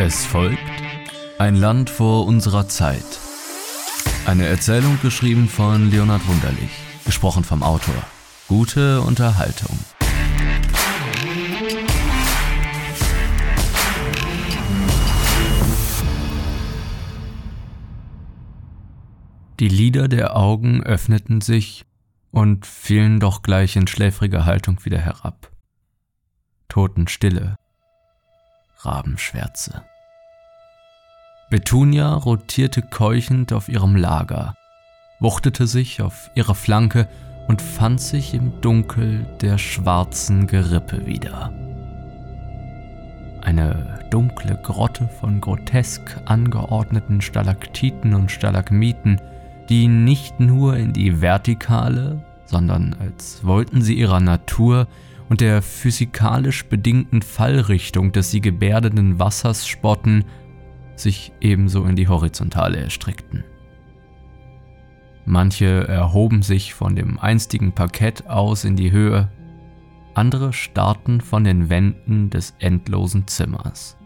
Es folgt Ein Land vor unserer Zeit. Eine Erzählung geschrieben von Leonhard Wunderlich, gesprochen vom Autor. Gute Unterhaltung. Die Lider der Augen öffneten sich und fielen doch gleich in schläfriger Haltung wieder herab. Totenstille. Rabenschwärze. Betunia rotierte keuchend auf ihrem Lager, wuchtete sich auf ihre Flanke und fand sich im Dunkel der schwarzen Gerippe wieder. Eine dunkle Grotte von grotesk angeordneten Stalaktiten und Stalagmiten, die nicht nur in die vertikale, sondern als wollten sie ihrer Natur und der physikalisch bedingten Fallrichtung des sie gebärdenden Wassers spotten, sich ebenso in die Horizontale erstreckten. Manche erhoben sich von dem einstigen Parkett aus in die Höhe, andere starrten von den Wänden des endlosen Zimmers.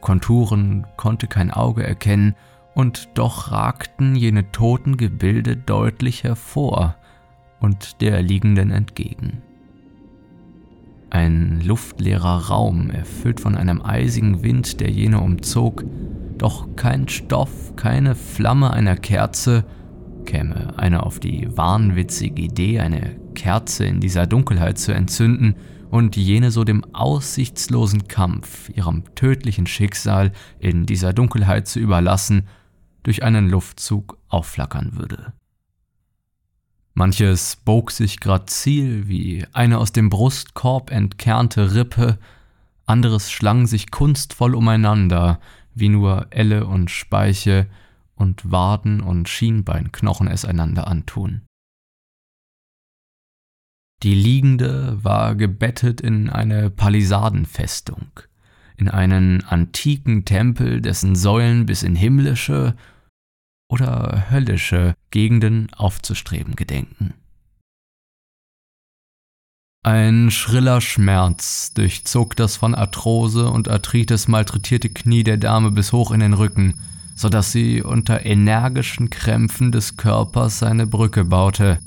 Konturen konnte kein Auge erkennen, und doch ragten jene toten Gebilde deutlich hervor und der Liegenden entgegen. Ein luftleerer Raum, erfüllt von einem eisigen Wind, der jene umzog, doch kein Stoff, keine Flamme einer Kerze, käme einer auf die wahnwitzige Idee, eine Kerze in dieser Dunkelheit zu entzünden und jene so dem aussichtslosen Kampf, ihrem tödlichen Schicksal in dieser Dunkelheit zu überlassen, durch einen Luftzug aufflackern würde. Manches bog sich grazil wie eine aus dem Brustkorb entkernte Rippe, anderes schlang sich kunstvoll umeinander, wie nur Elle und Speiche und Waden und Schienbeinknochen es einander antun. Die Liegende war gebettet in eine Palisadenfestung, in einen antiken Tempel, dessen Säulen bis in himmlische oder höllische Gegenden aufzustreben gedenken. Ein schriller Schmerz durchzog das von Arthrose und Arthritis malträtierte Knie der Dame bis hoch in den Rücken, so dass sie unter energischen Krämpfen des Körpers eine Brücke baute,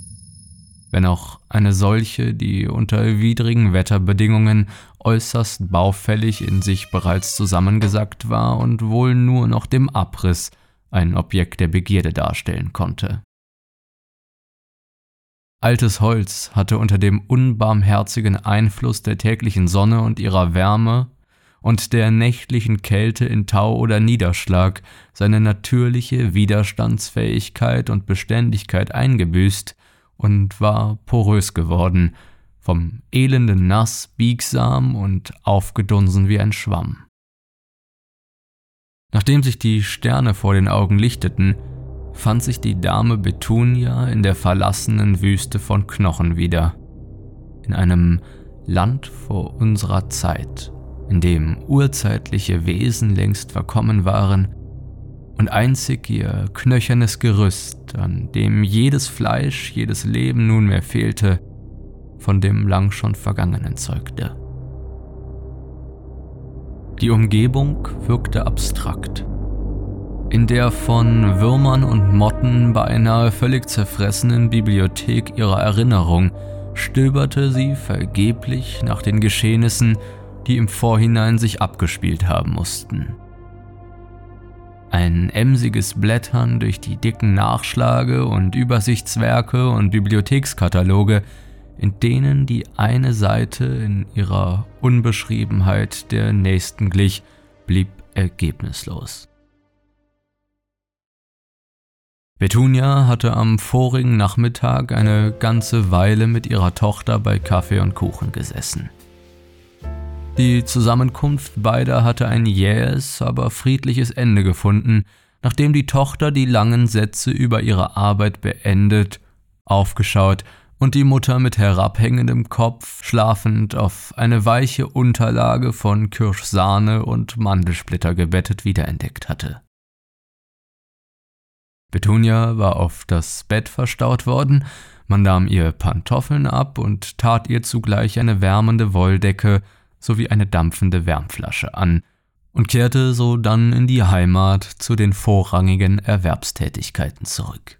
wenn auch eine solche, die unter widrigen Wetterbedingungen äußerst baufällig in sich bereits zusammengesackt war und wohl nur noch dem Abriss ein Objekt der Begierde darstellen konnte. Altes Holz hatte unter dem unbarmherzigen Einfluss der täglichen Sonne und ihrer Wärme und der nächtlichen Kälte in Tau oder Niederschlag seine natürliche Widerstandsfähigkeit und Beständigkeit eingebüßt und war porös geworden, vom elenden Nass biegsam und aufgedunsen wie ein Schwamm. Nachdem sich die Sterne vor den Augen lichteten, fand sich die Dame Betunia in der verlassenen Wüste von Knochen wieder. In einem Land vor unserer Zeit, in dem urzeitliche Wesen längst verkommen waren und einzig ihr knöchernes Gerüst, an dem jedes Fleisch, jedes Leben nunmehr fehlte, von dem lang schon Vergangenen zeugte. Die Umgebung wirkte abstrakt. In der von Würmern und Motten beinahe völlig zerfressenen Bibliothek ihrer Erinnerung stöberte sie vergeblich nach den Geschehnissen, die im Vorhinein sich abgespielt haben mussten. Ein emsiges Blättern durch die dicken Nachschlage und Übersichtswerke und Bibliothekskataloge in denen die eine Seite in ihrer Unbeschriebenheit der nächsten glich, blieb ergebnislos. Petunia hatte am vorigen Nachmittag eine ganze Weile mit ihrer Tochter bei Kaffee und Kuchen gesessen. Die Zusammenkunft beider hatte ein jähes, aber friedliches Ende gefunden, nachdem die Tochter die langen Sätze über ihre Arbeit beendet, aufgeschaut und die Mutter mit herabhängendem Kopf schlafend auf eine weiche Unterlage von Kirschsahne und Mandelsplitter gebettet wiederentdeckt hatte. Petunia war auf das Bett verstaut worden, man nahm ihr Pantoffeln ab und tat ihr zugleich eine wärmende Wolldecke sowie eine dampfende Wärmflasche an, und kehrte so dann in die Heimat zu den vorrangigen Erwerbstätigkeiten zurück.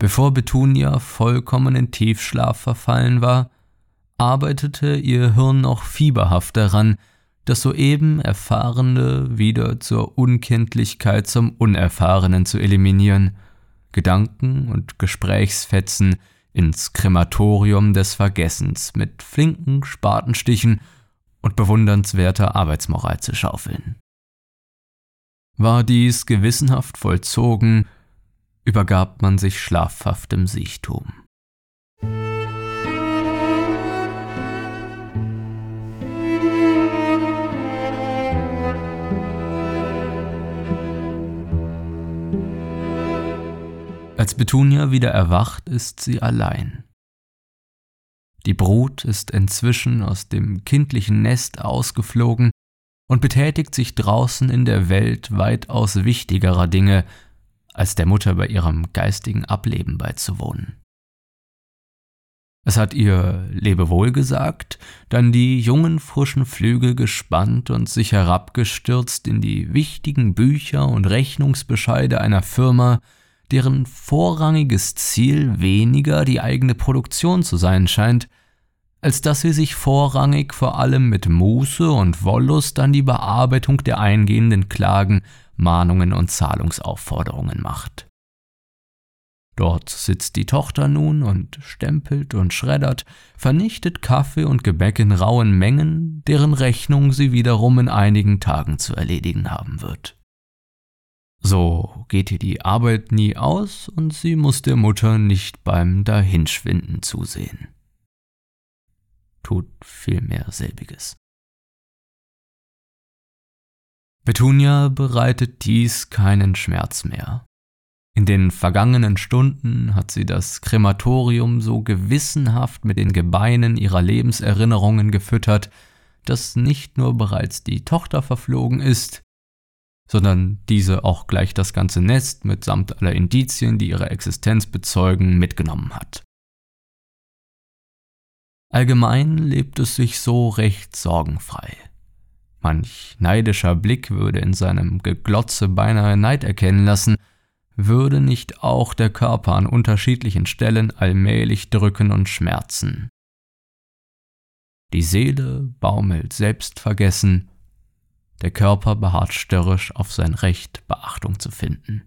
Bevor Betunia vollkommen in Tiefschlaf verfallen war, arbeitete ihr Hirn noch fieberhaft daran, das soeben Erfahrene wieder zur Unkenntlichkeit zum Unerfahrenen zu eliminieren, Gedanken und Gesprächsfetzen ins Krematorium des Vergessens mit flinken Spatenstichen und bewundernswerter Arbeitsmoral zu schaufeln. War dies gewissenhaft vollzogen, übergab man sich schlafhaftem Siechtum. Als Betunia wieder erwacht, ist sie allein. Die Brut ist inzwischen aus dem kindlichen Nest ausgeflogen und betätigt sich draußen in der Welt weitaus wichtigerer Dinge, als der Mutter bei ihrem geistigen Ableben beizuwohnen. Es hat ihr Lebewohl gesagt, dann die jungen frischen Flügel gespannt und sich herabgestürzt in die wichtigen Bücher und Rechnungsbescheide einer Firma, deren vorrangiges Ziel weniger die eigene Produktion zu sein scheint, als dass sie sich vorrangig vor allem mit Muße und Wollust an die Bearbeitung der eingehenden Klagen, Mahnungen und Zahlungsaufforderungen macht. Dort sitzt die Tochter nun und stempelt und schreddert, vernichtet Kaffee und Gebäck in rauen Mengen, deren Rechnung sie wiederum in einigen Tagen zu erledigen haben wird. So geht ihr die Arbeit nie aus und sie muss der Mutter nicht beim Dahinschwinden zusehen. Tut vielmehr selbiges. Petunia bereitet dies keinen Schmerz mehr. In den vergangenen Stunden hat sie das Krematorium so gewissenhaft mit den Gebeinen ihrer Lebenserinnerungen gefüttert, dass nicht nur bereits die Tochter verflogen ist, sondern diese auch gleich das ganze Nest mitsamt aller Indizien, die ihre Existenz bezeugen, mitgenommen hat. Allgemein lebt es sich so recht sorgenfrei. Manch neidischer Blick würde in seinem Geglotze beinahe Neid erkennen lassen, würde nicht auch der Körper an unterschiedlichen Stellen allmählich drücken und schmerzen. Die Seele baumelt selbstvergessen, der Körper beharrt störrisch auf sein Recht, Beachtung zu finden.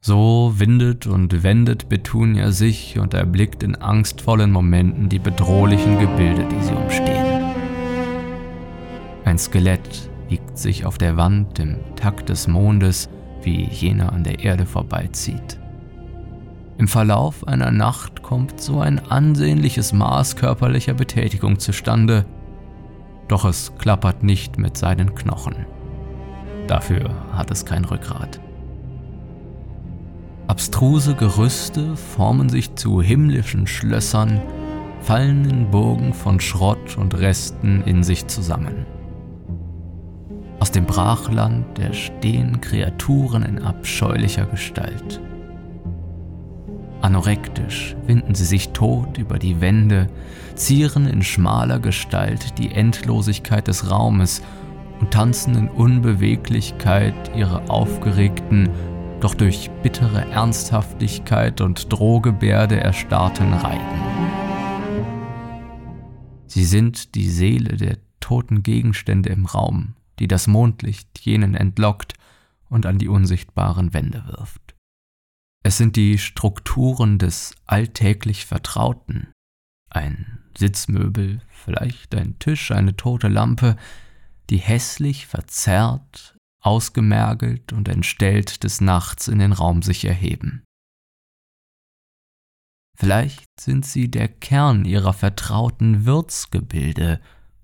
So windet und wendet Betunia sich und erblickt in angstvollen Momenten die bedrohlichen Gebilde, die sie umstehen. Ein Skelett wiegt sich auf der Wand im Takt des Mondes, wie jener an der Erde vorbeizieht. Im Verlauf einer Nacht kommt so ein ansehnliches Maß körperlicher Betätigung zustande, doch es klappert nicht mit seinen Knochen. Dafür hat es kein Rückgrat. Abstruse Gerüste formen sich zu himmlischen Schlössern, fallen in Burgen von Schrott und Resten in sich zusammen. Aus dem Brachland erstehen Kreaturen in abscheulicher Gestalt. Anorektisch winden sie sich tot über die Wände, zieren in schmaler Gestalt die Endlosigkeit des Raumes und tanzen in Unbeweglichkeit ihre aufgeregten, doch durch bittere Ernsthaftigkeit und Drohgebärde erstarrten Reiten. Sie sind die Seele der toten Gegenstände im Raum, die das Mondlicht jenen entlockt und an die unsichtbaren Wände wirft. Es sind die Strukturen des alltäglich Vertrauten. Ein Sitzmöbel, vielleicht ein Tisch, eine tote Lampe, die hässlich verzerrt, ausgemergelt und entstellt des Nachts in den Raum sich erheben. Vielleicht sind sie der Kern ihrer vertrauten Würzgebilde,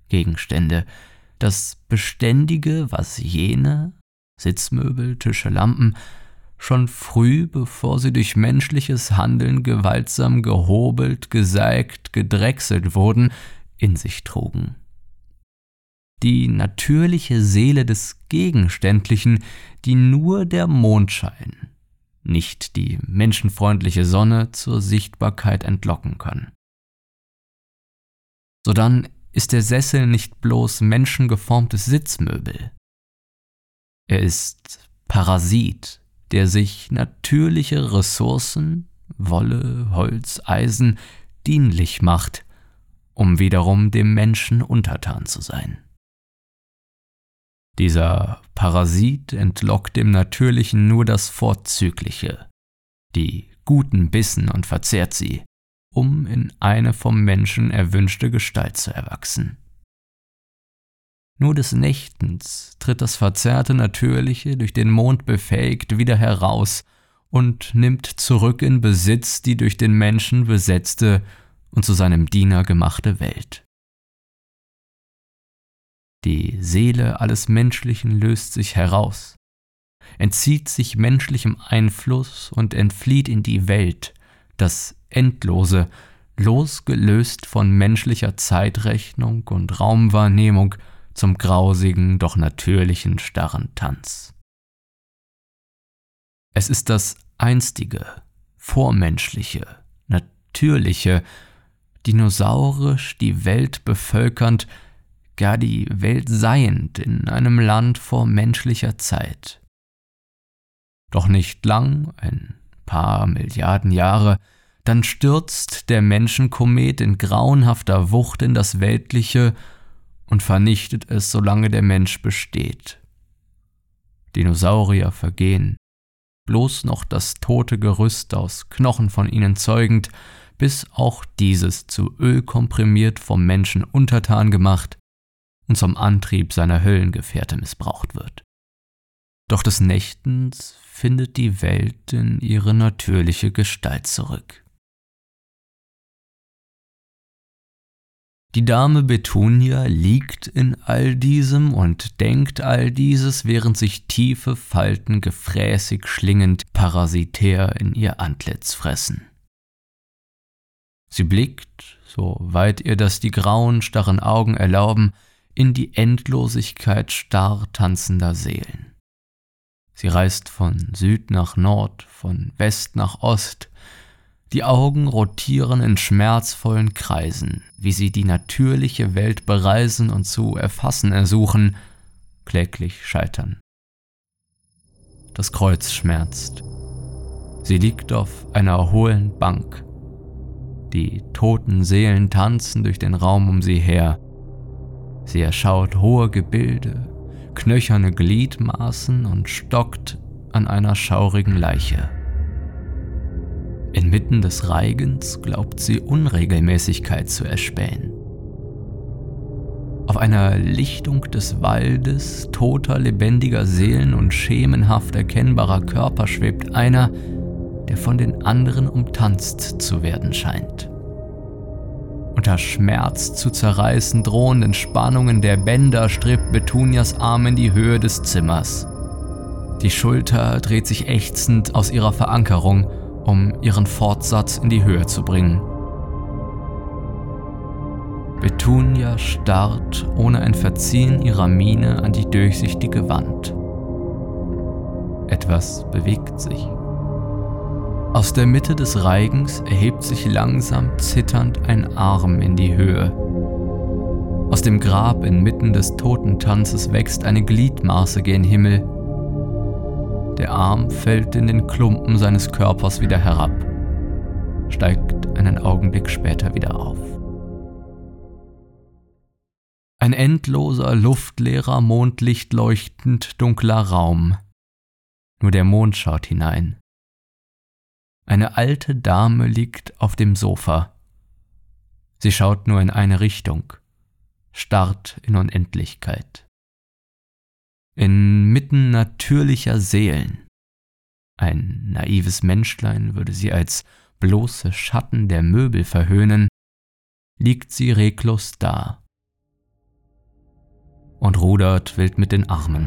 Gegenstände, das Beständige, was jene, Sitzmöbel, Tische, Lampen, schon früh, bevor sie durch menschliches Handeln gewaltsam gehobelt, gesägt, gedrechselt wurden, in sich trugen. Die natürliche Seele des Gegenständlichen, die nur der Mondschein, nicht die menschenfreundliche Sonne zur Sichtbarkeit entlocken kann. sodann ist der Sessel nicht bloß menschengeformtes Sitzmöbel. Er ist Parasit, der sich natürliche Ressourcen, Wolle, Holz, Eisen, dienlich macht, um wiederum dem Menschen untertan zu sein. Dieser Parasit entlockt dem Natürlichen nur das Vorzügliche, die guten Bissen und verzehrt sie, um in eine vom Menschen erwünschte Gestalt zu erwachsen. Nur des Nächtens tritt das verzerrte Natürliche, durch den Mond befähigt, wieder heraus und nimmt zurück in Besitz die durch den Menschen besetzte und zu seinem Diener gemachte Welt. Die Seele alles Menschlichen löst sich heraus, entzieht sich menschlichem Einfluss und entflieht in die Welt, das Endlose, losgelöst von menschlicher Zeitrechnung und Raumwahrnehmung zum grausigen, doch natürlichen starren Tanz. Es ist das einstige, vormenschliche, natürliche, dinosaurisch die Welt bevölkernd, gar die Welt seiend in einem Land vor menschlicher Zeit. Doch nicht lang, ein paar Milliarden Jahre, dann stürzt der Menschenkomet in grauenhafter Wucht in das Weltliche und vernichtet es, solange der Mensch besteht. Dinosaurier vergehen, bloß noch das tote Gerüst aus Knochen von ihnen zeugend, bis auch dieses zu Öl komprimiert vom Menschen untertan gemacht und zum Antrieb seiner Höllengefährte missbraucht wird. Doch des Nächtens findet die Welt in ihre natürliche Gestalt zurück. Die Dame Betunia liegt in all diesem und denkt all dieses, während sich tiefe Falten gefräßig schlingend parasitär in ihr Antlitz fressen. Sie blickt, soweit ihr das die grauen, starren Augen erlauben, in die Endlosigkeit starr tanzender Seelen. Sie reist von Süd nach Nord, von West nach Ost, die Augen rotieren in schmerzvollen Kreisen, wie sie die natürliche Welt bereisen und zu erfassen ersuchen, kläglich scheitern. Das Kreuz schmerzt. Sie liegt auf einer hohlen Bank. Die toten Seelen tanzen durch den Raum um sie her. Sie erschaut hohe Gebilde, knöcherne Gliedmaßen und stockt an einer schaurigen Leiche. Inmitten des Reigens glaubt sie Unregelmäßigkeit zu erspähen. Auf einer Lichtung des Waldes toter, lebendiger Seelen und schemenhaft erkennbarer Körper schwebt einer, der von den anderen umtanzt zu werden scheint. Unter Schmerz zu zerreißen drohenden Spannungen der Bänder strebt Betunias Arm in die Höhe des Zimmers. Die Schulter dreht sich ächzend aus ihrer Verankerung um ihren Fortsatz in die Höhe zu bringen. Betunia starrt ohne ein Verziehen ihrer Miene an die durchsichtige Wand. Etwas bewegt sich. Aus der Mitte des Reigens erhebt sich langsam zitternd ein Arm in die Höhe. Aus dem Grab inmitten des Totentanzes wächst eine Gliedmaße gen Himmel, der Arm fällt in den Klumpen seines Körpers wieder herab, steigt einen Augenblick später wieder auf. Ein endloser, luftleerer, mondlichtleuchtend dunkler Raum. Nur der Mond schaut hinein. Eine alte Dame liegt auf dem Sofa. Sie schaut nur in eine Richtung, starrt in Unendlichkeit inmitten natürlicher Seelen. Ein naives Menschlein würde sie als bloße Schatten der Möbel verhöhnen, liegt sie reglos da und rudert wild mit den Armen.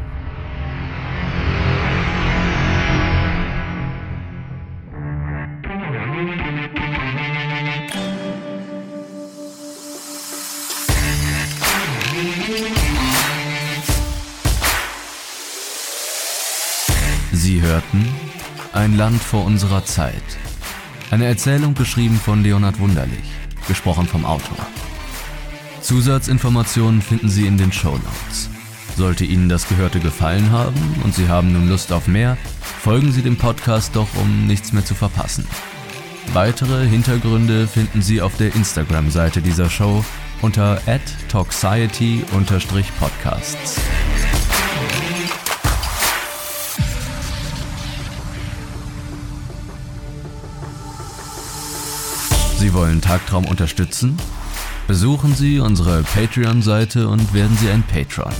Sie hörten Ein Land vor unserer Zeit. Eine Erzählung geschrieben von Leonhard Wunderlich, gesprochen vom Autor. Zusatzinformationen finden Sie in den Show Notes. Sollte Ihnen das Gehörte gefallen haben und Sie haben nun Lust auf mehr, folgen Sie dem Podcast doch, um nichts mehr zu verpassen. Weitere Hintergründe finden Sie auf der Instagram-Seite dieser Show unter @toxiety-podcasts. Sie wollen Tagtraum unterstützen? Besuchen Sie unsere Patreon-Seite und werden Sie ein Patron.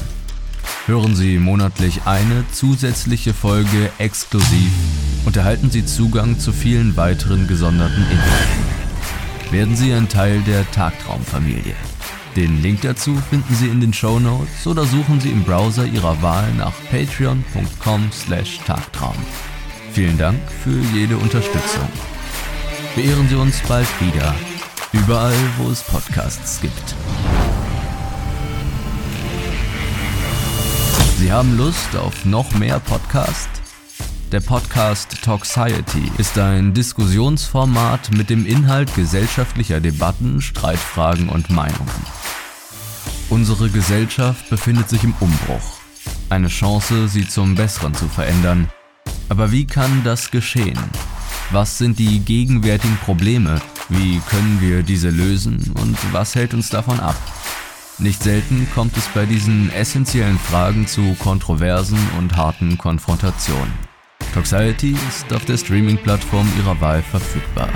Hören Sie monatlich eine zusätzliche Folge exklusiv und erhalten Sie Zugang zu vielen weiteren gesonderten Inhalten. Werden Sie ein Teil der Tagtraumfamilie. Den Link dazu finden Sie in den Show Notes oder suchen Sie im Browser Ihrer Wahl nach patreon.com/tagtraum. Vielen Dank für jede Unterstützung. Beehren Sie uns bald wieder, überall wo es Podcasts gibt. Sie haben Lust auf noch mehr Podcast? Der Podcast Talksiety ist ein Diskussionsformat mit dem Inhalt gesellschaftlicher Debatten, Streitfragen und Meinungen. Unsere Gesellschaft befindet sich im Umbruch. Eine Chance, sie zum Besseren zu verändern. Aber wie kann das geschehen? Was sind die gegenwärtigen Probleme? Wie können wir diese lösen? Und was hält uns davon ab? Nicht selten kommt es bei diesen essentiellen Fragen zu Kontroversen und harten Konfrontationen. Toxiety ist auf der Streaming-Plattform Ihrer Wahl verfügbar.